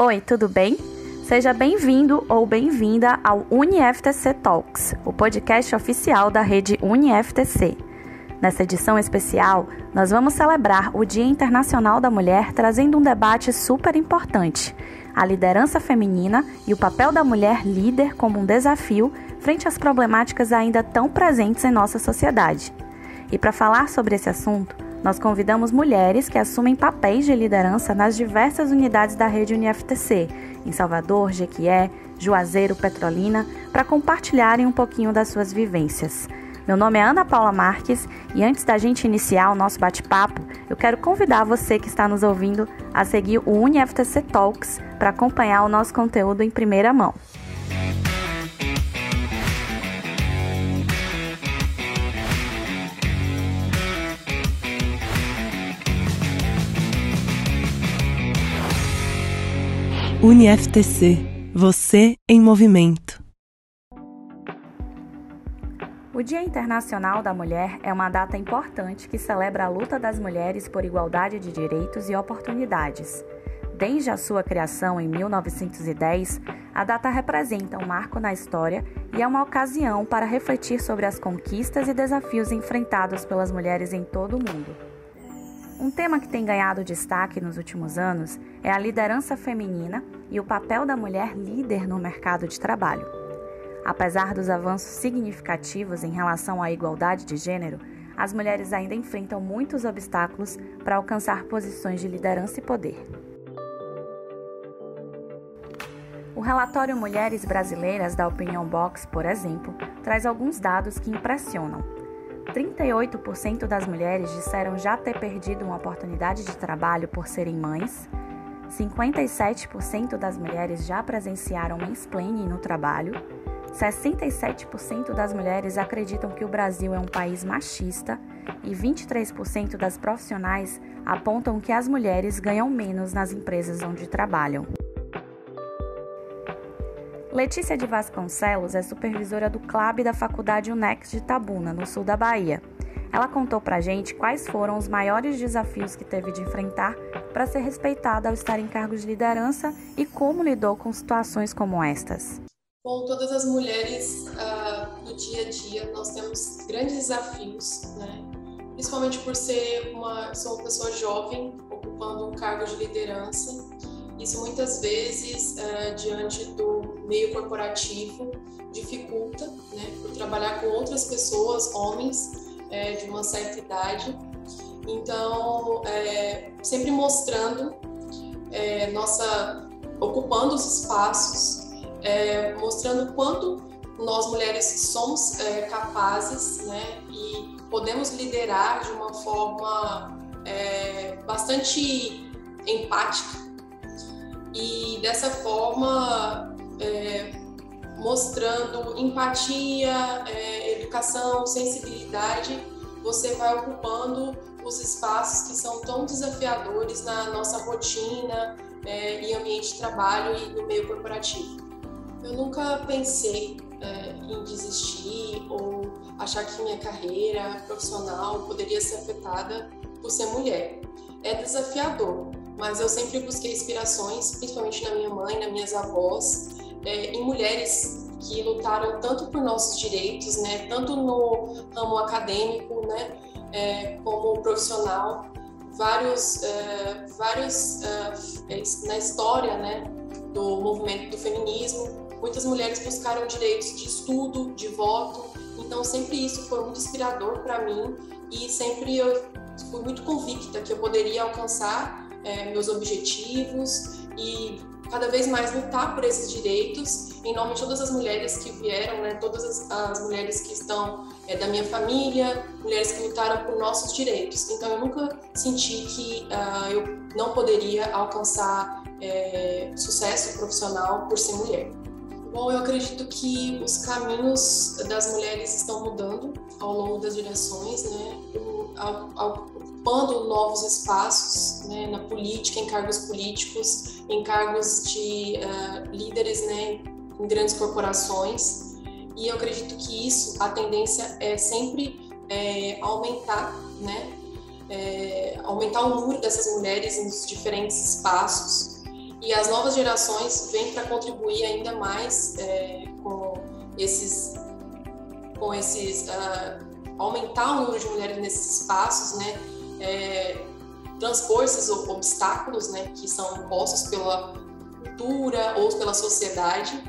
Oi, tudo bem? Seja bem-vindo ou bem-vinda ao UniFTC Talks, o podcast oficial da rede UniFTC. Nessa edição especial, nós vamos celebrar o Dia Internacional da Mulher trazendo um debate super importante: a liderança feminina e o papel da mulher líder como um desafio frente às problemáticas ainda tão presentes em nossa sociedade. E para falar sobre esse assunto, nós convidamos mulheres que assumem papéis de liderança nas diversas unidades da rede UniFTC, em Salvador, Jequié, Juazeiro, Petrolina, para compartilharem um pouquinho das suas vivências. Meu nome é Ana Paula Marques e antes da gente iniciar o nosso bate-papo, eu quero convidar você que está nos ouvindo a seguir o UniFTC Talks para acompanhar o nosso conteúdo em primeira mão. UniFTC Você em Movimento. O Dia Internacional da Mulher é uma data importante que celebra a luta das mulheres por igualdade de direitos e oportunidades. Desde a sua criação em 1910, a data representa um marco na história e é uma ocasião para refletir sobre as conquistas e desafios enfrentados pelas mulheres em todo o mundo. Um tema que tem ganhado destaque nos últimos anos é a liderança feminina e o papel da mulher líder no mercado de trabalho. Apesar dos avanços significativos em relação à igualdade de gênero, as mulheres ainda enfrentam muitos obstáculos para alcançar posições de liderança e poder. O relatório Mulheres Brasileiras da Opinion Box, por exemplo, traz alguns dados que impressionam 38% das mulheres disseram já ter perdido uma oportunidade de trabalho por serem mães. 57% das mulheres já presenciaram mansplaining no trabalho. 67% das mulheres acreditam que o Brasil é um país machista e 23% das profissionais apontam que as mulheres ganham menos nas empresas onde trabalham. Letícia de Vasconcelos é supervisora do CLAB da Faculdade UNEX de Tabuna, no sul da Bahia. Ela contou pra gente quais foram os maiores desafios que teve de enfrentar para ser respeitada ao estar em cargos de liderança e como lidou com situações como estas. Bom, todas as mulheres uh, no dia a dia nós temos grandes desafios, né? Principalmente por ser uma, sou uma pessoa jovem ocupando um cargo de liderança isso muitas vezes, é, diante do meio corporativo, dificulta, né, por trabalhar com outras pessoas, homens é, de uma certa idade. Então, é, sempre mostrando é, nossa, ocupando os espaços, é, mostrando quanto nós mulheres somos é, capazes, né, e podemos liderar de uma forma bastante empática e dessa forma é, mostrando empatia, é, educação, sensibilidade, você vai ocupando os espaços que são tão desafiadores na nossa rotina é, e ambiente de trabalho e no meio corporativo. Eu nunca pensei é, em desistir ou achar que minha carreira profissional poderia ser afetada por ser mulher. É desafiador, mas eu sempre busquei inspirações, principalmente na minha mãe, nas minhas avós, é, em mulheres que lutaram tanto por nossos direitos, né, tanto no ramo acadêmico, né, é, como profissional, vários, é, vários é, na história, né, do movimento do feminismo, muitas mulheres buscaram direitos de estudo, de voto, então sempre isso foi muito inspirador para mim e sempre eu fui muito convicta que eu poderia alcançar é, meus objetivos e cada vez mais lutar por esses direitos em nome de todas as mulheres que vieram, né, todas as, as mulheres que estão é, da minha família, mulheres que lutaram por nossos direitos. Então eu nunca senti que uh, eu não poderia alcançar é, sucesso profissional por ser mulher. Bom, eu acredito que os caminhos das mulheres estão mudando ao longo das gerações, né? Ao, ao, ocupando novos espaços né, na política, em cargos políticos, em cargos de uh, líderes né, em grandes corporações. E eu acredito que isso, a tendência é sempre é, aumentar, né, é, aumentar o número dessas mulheres nos diferentes espaços. E as novas gerações vêm para contribuir ainda mais é, com esses, com esses uh, aumentar o número de mulheres nesses espaços, né? É, transpor esses obstáculos, né, que são impostos pela cultura ou pela sociedade.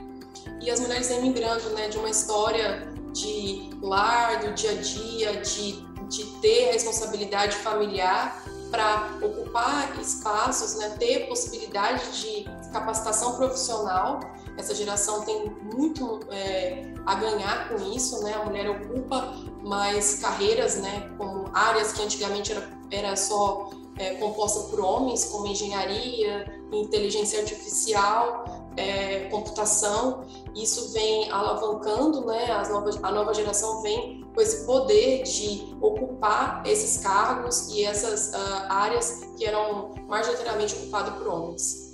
E as mulheres vêm migrando, né, de uma história de lar, do dia a dia, de, de ter responsabilidade familiar para ocupar espaços, né, ter possibilidade de capacitação profissional. Essa geração tem muito é, a ganhar com isso, né? A mulher ocupa mais carreiras, né, como áreas que antigamente era, era só é, composta por homens, como engenharia, inteligência artificial, é, computação. Isso vem alavancando, né? As novas, a nova geração vem com esse poder de ocupar esses cargos e essas uh, áreas que eram majoritariamente ocupadas por homens.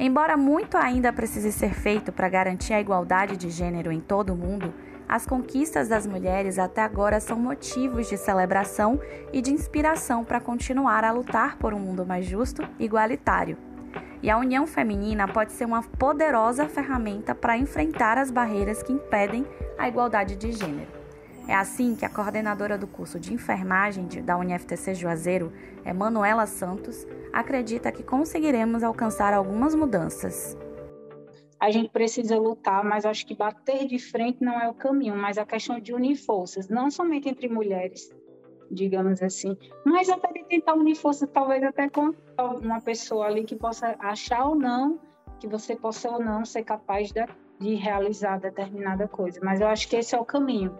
Embora muito ainda precise ser feito para garantir a igualdade de gênero em todo o mundo, as conquistas das mulheres até agora são motivos de celebração e de inspiração para continuar a lutar por um mundo mais justo e igualitário. E a união feminina pode ser uma poderosa ferramenta para enfrentar as barreiras que impedem a igualdade de gênero. É assim que a coordenadora do curso de enfermagem da UniFTC Juazeiro, Emanuela Santos, acredita que conseguiremos alcançar algumas mudanças a gente precisa lutar, mas acho que bater de frente não é o caminho, mas a questão de unir forças, não somente entre mulheres, digamos assim, mas até de tentar unir forças, talvez até com uma pessoa ali que possa achar ou não, que você possa ou não ser capaz de, de realizar determinada coisa. Mas eu acho que esse é o caminho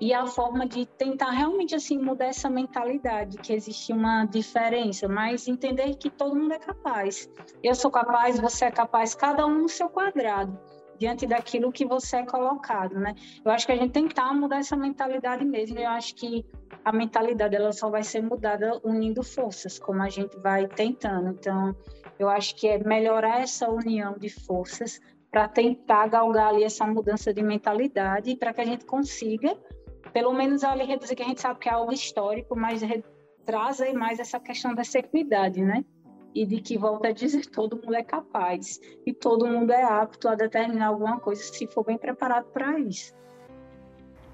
e a forma de tentar realmente assim mudar essa mentalidade que existe uma diferença, mas entender que todo mundo é capaz. Eu sou capaz, você é capaz, cada um no seu quadrado diante daquilo que você é colocado, né? Eu acho que a gente tentar mudar essa mentalidade mesmo. Eu acho que a mentalidade ela só vai ser mudada unindo forças, como a gente vai tentando. Então, eu acho que é melhorar essa união de forças para tentar galgar ali essa mudança de mentalidade para que a gente consiga pelo menos ali reduzir, que a gente sabe que é algo histórico, mas traz aí mais essa questão da equidade, né? E de que, volta a dizer, todo mundo é capaz e todo mundo é apto a determinar alguma coisa se for bem preparado para isso.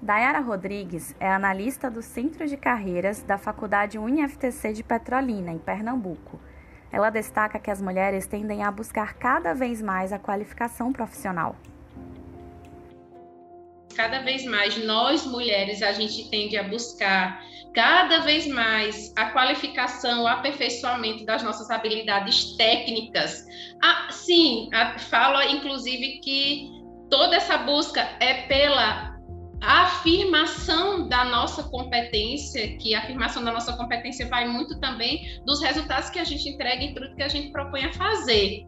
Dayara Rodrigues é analista do Centro de Carreiras da Faculdade UniFTC de Petrolina, em Pernambuco. Ela destaca que as mulheres tendem a buscar cada vez mais a qualificação profissional cada vez mais nós mulheres a gente tende a buscar cada vez mais a qualificação, o aperfeiçoamento das nossas habilidades técnicas. Ah, sim, fala inclusive que toda essa busca é pela afirmação da nossa competência, que a afirmação da nossa competência vai muito também dos resultados que a gente entrega em tudo que a gente propõe a fazer.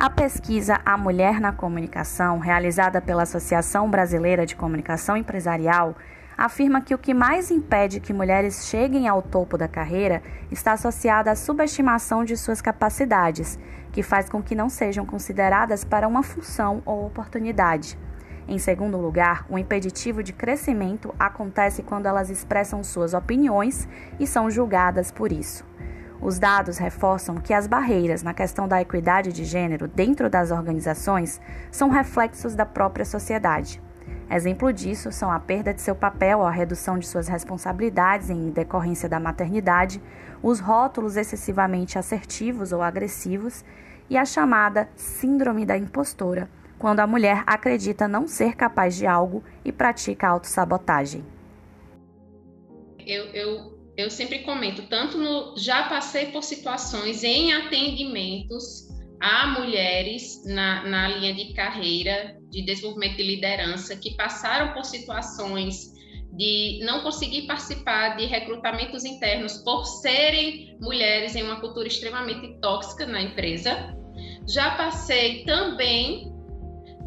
A pesquisa A Mulher na Comunicação, realizada pela Associação Brasileira de Comunicação Empresarial, afirma que o que mais impede que mulheres cheguem ao topo da carreira está associado à subestimação de suas capacidades, que faz com que não sejam consideradas para uma função ou oportunidade. Em segundo lugar, o impeditivo de crescimento acontece quando elas expressam suas opiniões e são julgadas por isso. Os dados reforçam que as barreiras na questão da equidade de gênero dentro das organizações são reflexos da própria sociedade. Exemplo disso são a perda de seu papel, a redução de suas responsabilidades em decorrência da maternidade, os rótulos excessivamente assertivos ou agressivos e a chamada síndrome da impostora, quando a mulher acredita não ser capaz de algo e pratica autossabotagem. Eu, eu eu sempre comento, tanto no já passei por situações em atendimentos a mulheres na, na linha de carreira de desenvolvimento de liderança que passaram por situações de não conseguir participar de recrutamentos internos por serem mulheres em uma cultura extremamente tóxica na empresa. Já passei também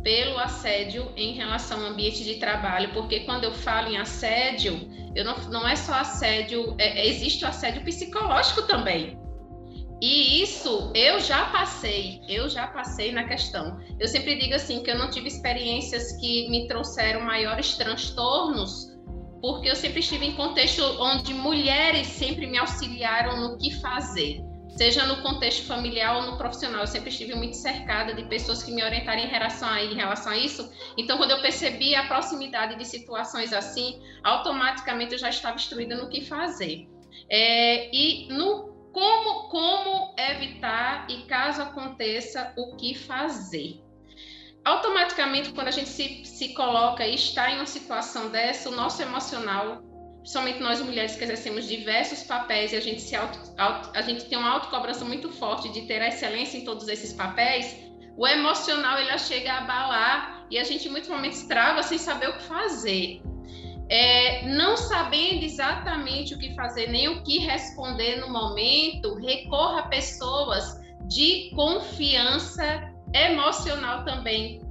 pelo assédio em relação ao ambiente de trabalho, porque quando eu falo em assédio, eu não, não é só assédio, é, é, existe o assédio psicológico também. E isso eu já passei, eu já passei na questão. Eu sempre digo assim que eu não tive experiências que me trouxeram maiores transtornos, porque eu sempre estive em contexto onde mulheres sempre me auxiliaram no que fazer seja no contexto familiar ou no profissional. Eu sempre estive muito cercada de pessoas que me orientaram em relação a, em relação a isso. Então, quando eu percebi a proximidade de situações assim, automaticamente eu já estava instruída no que fazer. É, e no como, como evitar e caso aconteça, o que fazer. Automaticamente, quando a gente se, se coloca e está em uma situação dessa, o nosso emocional principalmente nós mulheres que exercemos diversos papéis e a gente, se auto, auto, a gente tem uma autocobrança muito forte de ter a excelência em todos esses papéis, o emocional ele chega a abalar e a gente muitos momentos trava sem saber o que fazer. É, não sabendo exatamente o que fazer nem o que responder no momento, recorra a pessoas de confiança emocional também,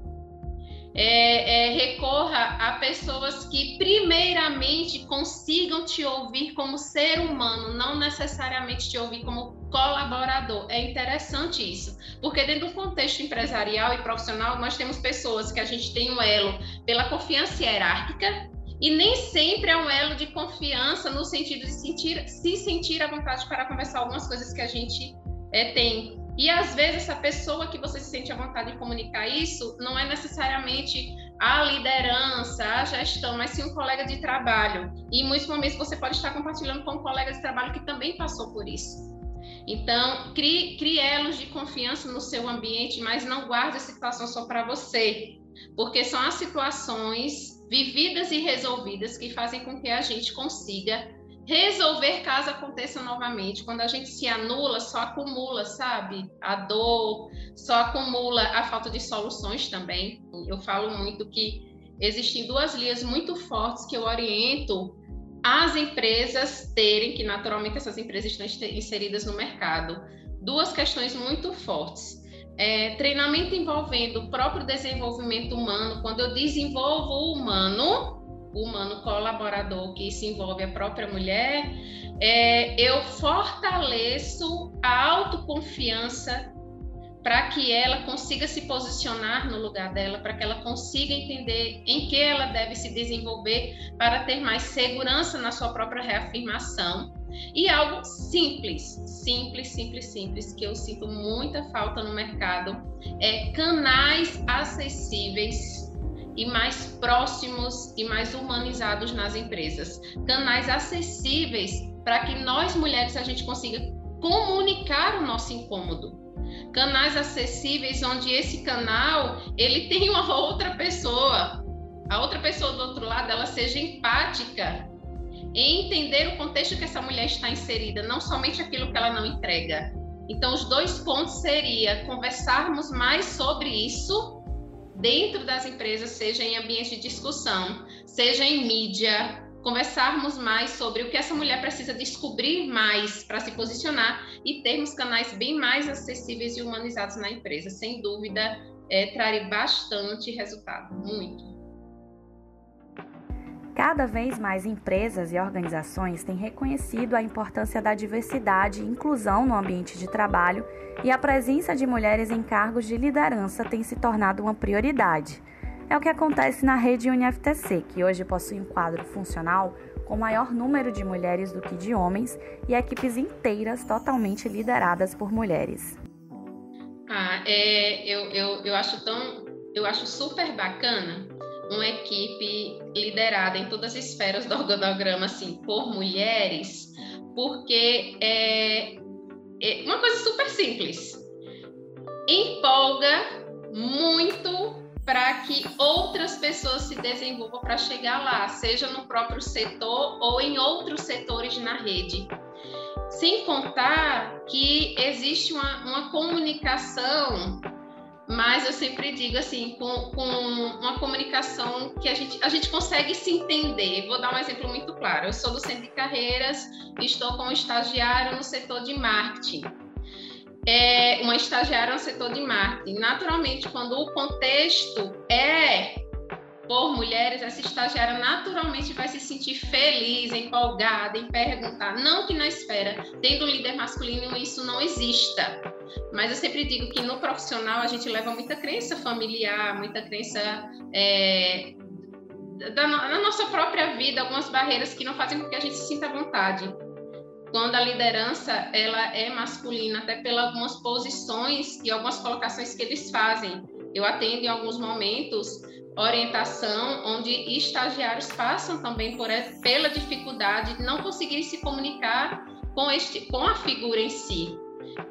é, é, recorra a pessoas que, primeiramente, consigam te ouvir como ser humano, não necessariamente te ouvir como colaborador. É interessante isso, porque dentro do contexto empresarial e profissional, nós temos pessoas que a gente tem um elo pela confiança hierárquica. E nem sempre é um elo de confiança no sentido de sentir, se sentir à vontade para conversar algumas coisas que a gente é, tem e às vezes essa pessoa que você se sente à vontade de comunicar isso não é necessariamente a liderança, a gestão, mas sim um colega de trabalho. E em muitos momentos você pode estar compartilhando com um colega de trabalho que também passou por isso. Então, crie, crie elos de confiança no seu ambiente, mas não guarde a situação só para você, porque são as situações vividas e resolvidas que fazem com que a gente consiga resolver caso aconteça novamente. Quando a gente se anula, só acumula, sabe? A dor, só acumula a falta de soluções também. Eu falo muito que existem duas linhas muito fortes que eu oriento as empresas terem, que naturalmente essas empresas estão inseridas no mercado. Duas questões muito fortes. É, treinamento envolvendo o próprio desenvolvimento humano. Quando eu desenvolvo o humano, humano colaborador que se envolve a própria mulher, é, eu fortaleço a autoconfiança para que ela consiga se posicionar no lugar dela, para que ela consiga entender em que ela deve se desenvolver para ter mais segurança na sua própria reafirmação. E algo simples, simples, simples, simples, que eu sinto muita falta no mercado, é canais acessíveis e mais próximos e mais humanizados nas empresas. Canais acessíveis para que nós mulheres a gente consiga comunicar o nosso incômodo. Canais acessíveis onde esse canal ele tem uma outra pessoa, a outra pessoa do outro lado ela seja empática em entender o contexto que essa mulher está inserida, não somente aquilo que ela não entrega. Então, os dois pontos seria conversarmos mais sobre isso dentro das empresas, seja em ambiente de discussão, seja em mídia, conversarmos mais sobre o que essa mulher precisa descobrir mais para se posicionar e termos canais bem mais acessíveis e humanizados na empresa. Sem dúvida, é, traria bastante resultado, muito. Cada vez mais empresas e organizações têm reconhecido a importância da diversidade e inclusão no ambiente de trabalho e a presença de mulheres em cargos de liderança tem se tornado uma prioridade. É o que acontece na rede UniFTC, que hoje possui um quadro funcional com maior número de mulheres do que de homens e equipes inteiras totalmente lideradas por mulheres. Ah, é, eu, eu, eu acho tão, eu acho super bacana uma equipe liderada em todas as esferas do organograma, assim, por mulheres, porque é, é uma coisa super simples. Empolga muito para que outras pessoas se desenvolvam para chegar lá, seja no próprio setor ou em outros setores na rede. Sem contar que existe uma, uma comunicação mas eu sempre digo assim, com, com, uma comunicação que a gente, a gente consegue se entender. Vou dar um exemplo muito claro. Eu sou do centro de carreiras estou como estagiário no setor de marketing. É uma estagiária no setor de marketing. Naturalmente, quando o contexto é por mulheres, essa estagiária naturalmente vai se sentir feliz, empolgada em perguntar. Não que na esfera, tendo um líder masculino, isso não exista. Mas eu sempre digo que no profissional a gente leva muita crença familiar, muita crença é, da, na nossa própria vida, algumas barreiras que não fazem com que a gente se sinta à vontade. quando a liderança ela é masculina, até pelas algumas posições e algumas colocações que eles fazem. Eu atendo em alguns momentos orientação onde estagiários passam também por pela dificuldade de não conseguir se comunicar com este com a figura em si.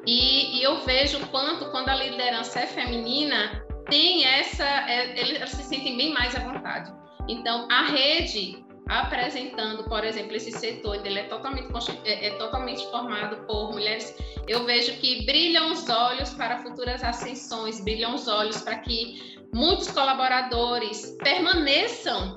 E, e eu vejo quanto quando a liderança é feminina tem essa é, eles se sentem bem mais à vontade. Então a rede apresentando, por exemplo, esse setor, ele é totalmente, é, é totalmente formado por mulheres, eu vejo que brilham os olhos para futuras ascensões, brilham os olhos para que muitos colaboradores permaneçam,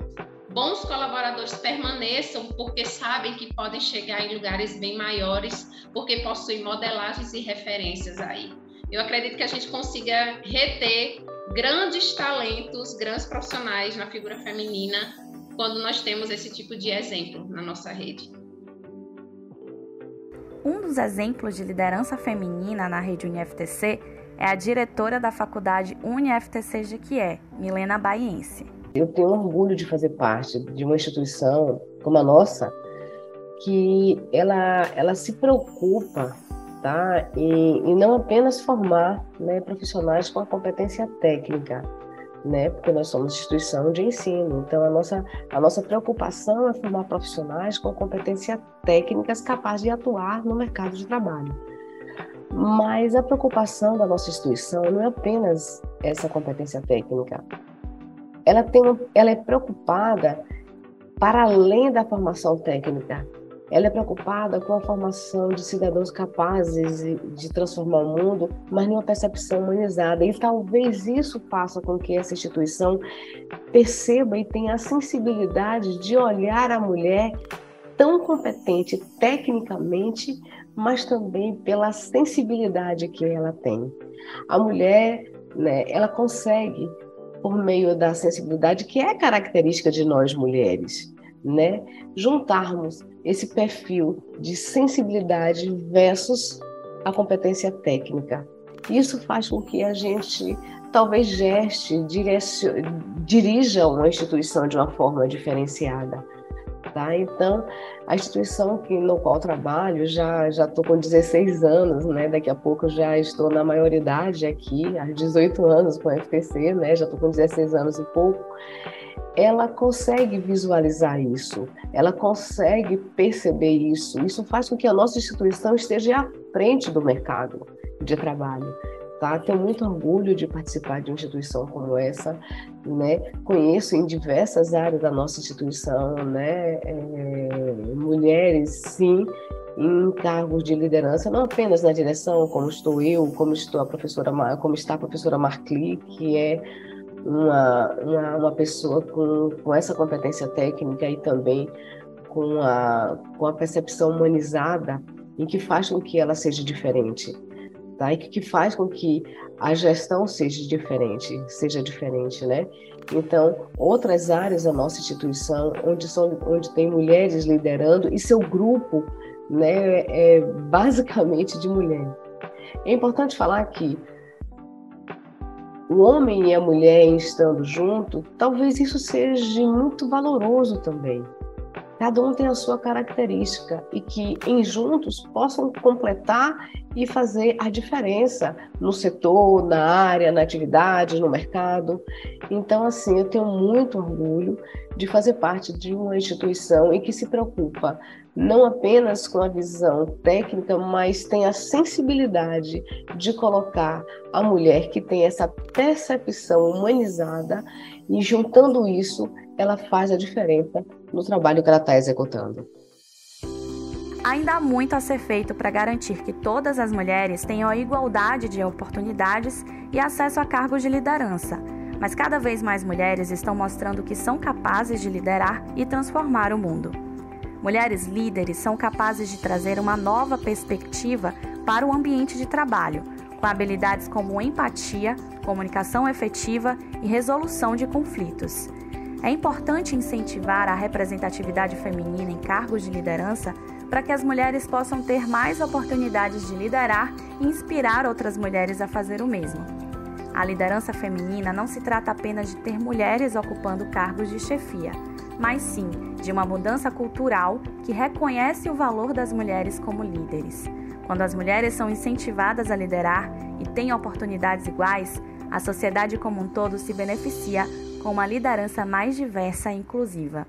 bons colaboradores permaneçam, porque sabem que podem chegar em lugares bem maiores, porque possuem modelagens e referências aí. Eu acredito que a gente consiga reter grandes talentos, grandes profissionais na figura feminina quando nós temos esse tipo de exemplo na nossa rede. Um dos exemplos de liderança feminina na rede UniFTC é a diretora da faculdade UniFTC Jequié, Milena Baiense. Eu tenho orgulho de fazer parte de uma instituição como a nossa, que ela, ela se preocupa tá, em, em não apenas formar né, profissionais com a competência técnica, né? Porque nós somos instituição de ensino. Então a nossa a nossa preocupação é formar profissionais com competências técnicas capazes de atuar no mercado de trabalho. Mas a preocupação da nossa instituição não é apenas essa competência técnica. Ela tem ela é preocupada para além da formação técnica ela é preocupada com a formação de cidadãos capazes de transformar o mundo, mas numa percepção humanizada. E talvez isso faça com que essa instituição perceba e tenha a sensibilidade de olhar a mulher tão competente tecnicamente, mas também pela sensibilidade que ela tem. A mulher, né, ela consegue, por meio da sensibilidade que é característica de nós mulheres, né, juntarmos esse perfil de sensibilidade versus a competência técnica. Isso faz com que a gente talvez geste, dirija uma instituição de uma forma diferenciada. Tá? Então, a instituição que, no qual trabalho, já já estou com 16 anos, né? daqui a pouco já estou na maioridade aqui, há 18 anos com a FTC, né? já estou com 16 anos e pouco ela consegue visualizar isso, ela consegue perceber isso. Isso faz com que a nossa instituição esteja à frente do mercado de trabalho. Tá? Tenho muito orgulho de participar de uma instituição como essa, né? Conheço em diversas áreas da nossa instituição, né? É, mulheres, sim, em cargos de liderança, não apenas na direção, como estou eu, como estou a professora, como está a professora Marcli, que é uma, uma, uma pessoa com, com essa competência técnica e também com a, com a percepção humanizada em que faz com que ela seja diferente, tá? E que faz com que a gestão seja diferente, seja diferente, né? Então, outras áreas da nossa instituição, onde são, onde tem mulheres liderando e seu grupo, né, é basicamente de mulheres. É importante falar que o homem e a mulher estando junto, talvez isso seja muito valoroso também. Cada um tem a sua característica e que em juntos possam completar e fazer a diferença no setor, na área, na atividade, no mercado. Então, assim, eu tenho muito orgulho de fazer parte de uma instituição em que se preocupa não apenas com a visão técnica, mas tem a sensibilidade de colocar a mulher que tem essa percepção humanizada e juntando isso, ela faz a diferença no trabalho que ela está executando. Ainda há muito a ser feito para garantir que todas as mulheres tenham a igualdade de oportunidades e acesso a cargos de liderança. Mas cada vez mais mulheres estão mostrando que são capazes de liderar e transformar o mundo. Mulheres líderes são capazes de trazer uma nova perspectiva para o ambiente de trabalho, com habilidades como empatia, comunicação efetiva e resolução de conflitos. É importante incentivar a representatividade feminina em cargos de liderança para que as mulheres possam ter mais oportunidades de liderar e inspirar outras mulheres a fazer o mesmo. A liderança feminina não se trata apenas de ter mulheres ocupando cargos de chefia, mas sim de uma mudança cultural que reconhece o valor das mulheres como líderes. Quando as mulheres são incentivadas a liderar e têm oportunidades iguais, a sociedade como um todo se beneficia com uma liderança mais diversa e inclusiva.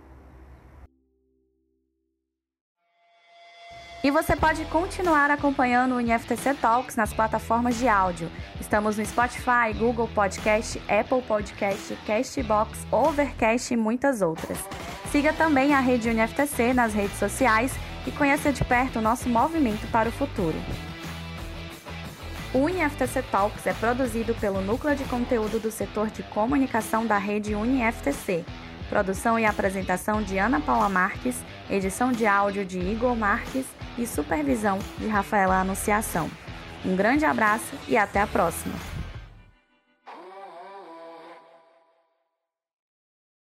E você pode continuar acompanhando o NFTC Talks nas plataformas de áudio. Estamos no Spotify, Google Podcast, Apple Podcast, Castbox, Overcast e muitas outras. Siga também a rede UniFTC nas redes sociais e conheça de perto o nosso movimento para o futuro. O UniFTC Talks é produzido pelo Núcleo de Conteúdo do Setor de Comunicação da rede UniFTC. Produção e apresentação de Ana Paula Marques, edição de áudio de Igor Marques e supervisão de Rafaela Anunciação. Um grande abraço e até a próxima!